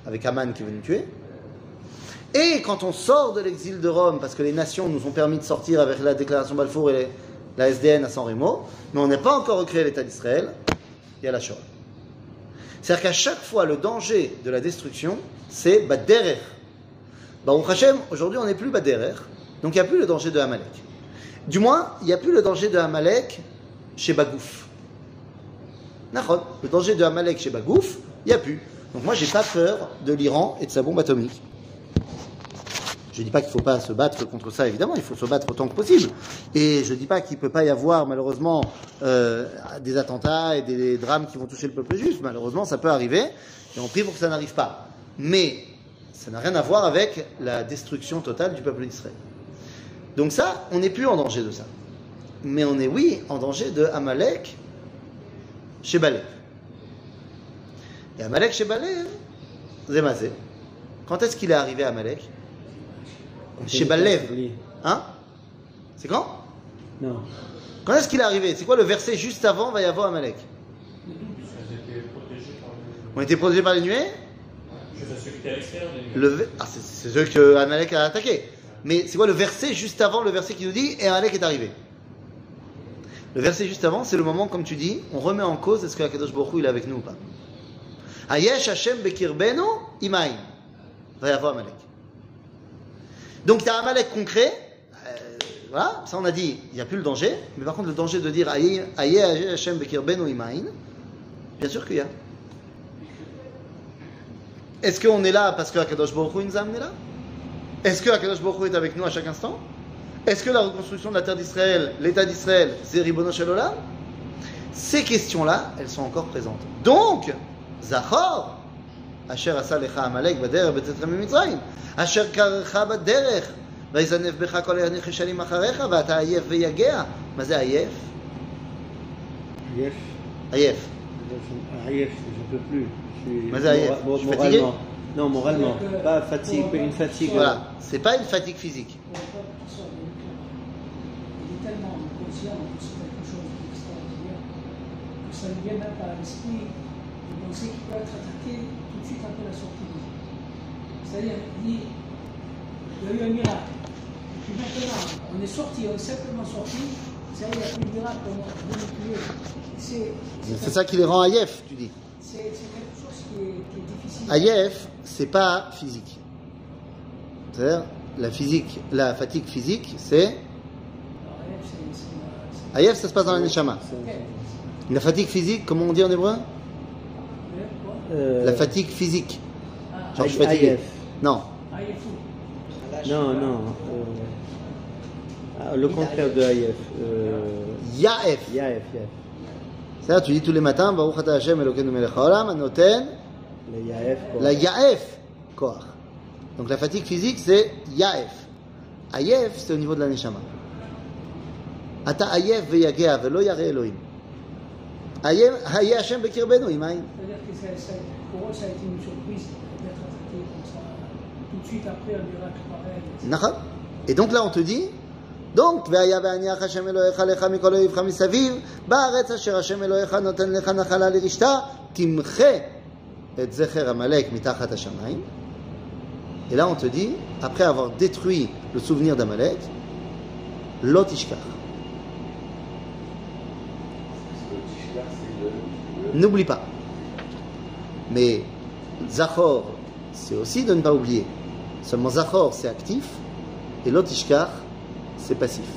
avec Aman qui veut nous tuer. Et quand on sort de l'exil de Rome, parce que les nations nous ont permis de sortir avec la déclaration Balfour et la SDN à San Remo, mais on n'est pas encore recréé l'État d'Israël, il y a la Shoah. C'est-à-dire qu'à chaque fois, le danger de la destruction, c'est Baderer. Baruch Hashem, aujourd'hui, on n'est plus Baderer, donc il n'y a plus le danger de Amalek. Du moins, il n'y a plus le danger de Amalek chez Bagouf. Le danger de Amalek chez Bagouf, il n'y a plus. Donc moi, j'ai pas peur de l'Iran et de sa bombe atomique. Je ne dis pas qu'il ne faut pas se battre contre ça, évidemment, il faut se battre autant que possible. Et je ne dis pas qu'il ne peut pas y avoir, malheureusement, euh, des attentats et des drames qui vont toucher le peuple juif. Malheureusement, ça peut arriver, et on prie pour que ça n'arrive pas. Mais ça n'a rien à voir avec la destruction totale du peuple d'Israël. Donc ça, on n'est plus en danger de ça. Mais on est, oui, en danger de Amalek chez Balé. Et Amalek chez Balé, Zemazé. Quand est-ce qu'il est arrivé à Amalek Chez Balev. Hein C'est quand Non. Quand est-ce qu'il est arrivé C'est quoi le verset juste avant va y avoir Amalek. On était protégés par les nuées Je sais ceux qui étaient à l'extérieur des le, ah, c'est, c'est ceux que Amalek a attaqué. Mais c'est quoi le verset juste avant le verset qui nous dit et Amalek est arrivé Le verset juste avant, c'est le moment, comme tu dis, on remet en cause est-ce que Akadosh Baruch Hu, il est avec nous ou pas Ayesh Hashem Bekirbenu Imaim. Donc tu as Amalek concret. euh, voilà, ça on a dit, il n'y a plus le danger. Mais par contre, le danger de dire Aye Aye Hashem Bekirbenu Imaim, bien sûr qu'il y a. Est-ce qu'on est là parce que Akadosh Baruch Hu nous a là? Est-ce que Akadosh Hu est avec nous à chaque instant? Est-ce que la reconstruction de la terre d'Israël, l'État d'Israël, c'est Ribono Ces questions-là, elles sont encore présentes. Donc, Zachor, Asher asa lecha Amalek baderech betetrem mitzrayim, Asher karecha baderech ויזנב בך כל הנחשלים אחריך, ואתה עייף ויגע. מה זה עייף? Ayef, עייף. Ayef, je peux plus. Je suis Mais Ayef, mora- je suis moralement. Non, moralement. C'est-à-dire que Pas fatigue, pour- mais une fatigue. Voilà, c'est pas une fatigue physique. Pour un peuple qui sort de l'éclat, il est tellement conscient que c'est quelque chose d'extraordinaire que ça ne vient même pas à l'esprit de penser qu'il peut être attaqué tout de suite après la sortie des eaux. C'est-à-dire, il dit, il y a eu un miracle. Et puis maintenant, on est sorti, on est simplement sorti, ça y est, il y a plus de miracle, on va. C'est C'est ça qui les rend Ayef, tu dis. c'est- c'est quelque chose qui est, qui est difficile. Ayef, c'est pas physique. C'est-à-dire, la physique, la fatigue physique, c'est. Ayef, ça se passe dans la neshama. La fatigue physique, comment on dit en hébreu? Euh, La fatigue physique. Genre, je suis fatigué. Non. Non, non. euh, ah, le contraire de. Euh, Yaef. Yaef, Yaef. C'est-à-dire, tu dis tous les matins, Baruch ata Hashem Elokeinu melech haolam, anoten, la Yaef, koach. Donc la fatigue physique, c'est Yaef. Ayef, c'est au niveau de la neshama. Ata Ayef veyagea velo yare Elohim. Ayef, Haye Hashem bekirbenu, imayin. C'est-à-dire que ça- ça- pour eux, ça a été une surprise d'être attaqué comme ça, tout de suite après un miracle pareil. Nachon. Et donc là, on te dit, donc, והיה בהניח השם אלוהיך לך מכל אויבך מסביב, בארץ אשר השם אלוהיך נותן לך נחלה לרשתה, תמחה את זכר עמלק מתחת השמיים. Et là, on te dit, après avoir détruit le souvenir d'Amalek, לא N'oublie pas. Mais Zachor, c'est aussi de ne pas oublier. Seulement Zachor, c'est actif, et l'Otishkar, c'est passif.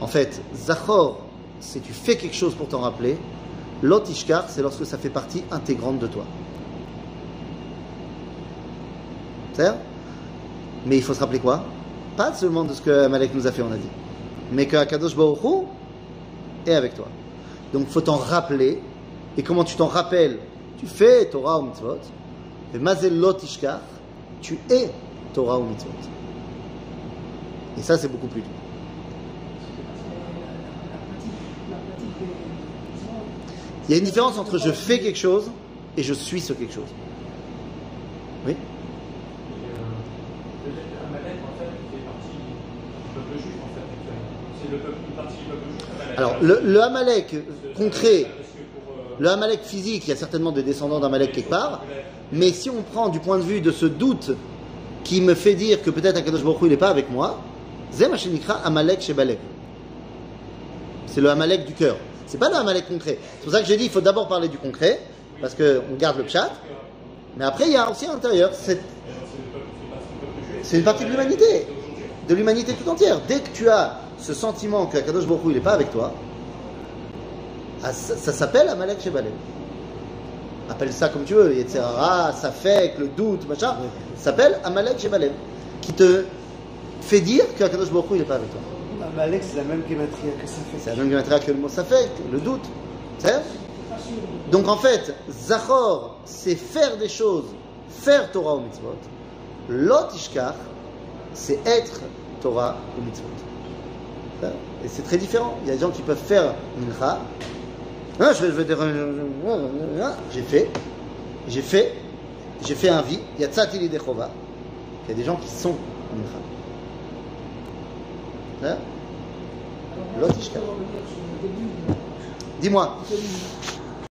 En fait, Zachor, c'est tu fais quelque chose pour t'en rappeler. L'Otishkar, c'est lorsque ça fait partie intégrante de toi. C'est Mais il faut se rappeler quoi? Pas seulement de ce que Amalek nous a fait, on a dit, mais que Akadosh Baruch est avec toi. Donc faut t'en rappeler. Et comment tu t'en rappelles Tu fais Torah ou mitzvot. Et mazel lo tishkach, tu es Torah ou mitzvot. Et ça c'est beaucoup plus dur. Il y a une différence entre je fais quelque chose et je suis ce quelque chose. Oui. Amalek. Alors le, le Amalek Parce concret, euh, le Amalek physique, il y a certainement des descendants d'Amalek quelque part. Mais si on prend du point de vue de ce doute qui me fait dire que peut-être Akadosh Baruch Hu, n'est pas avec moi, Zem Amalek Shebalek. C'est le Amalek du cœur. C'est pas le Amalek concret. C'est pour ça que j'ai dit il faut d'abord parler du concret, parce qu'on garde le pshat. Mais après, il y a aussi à l'intérieur, c'est une partie de l'humanité, de l'humanité tout entière. Dès que tu as ce sentiment que Akadosh Baruch il n'est pas avec toi, ça, ça s'appelle Amalek Shebalek appelle ça comme tu veux, etc. Ça fait le doute, machin. Ça s'appelle Amalek Shebalem, qui te fait dire que Akadosh Baruch Hu, il n'est pas avec toi. Amalek, c'est la même gématria que ça fait. C'est la même gématria que le mot ça fait, le doute. C'est Donc en fait, Zachor, c'est faire des choses, faire Torah ou mitzvot. Lot Ishkar, c'est être Torah ou mitzvot. Et c'est très différent. Il y a des gens qui peuvent faire Mincha. Ah, je je vais dire, euh, j'ai fait, j'ai fait, j'ai fait un vie. Il y a Tzatzili Dechova. Il y a des gens qui sont Mincha. Hein L'autre, Dis-moi.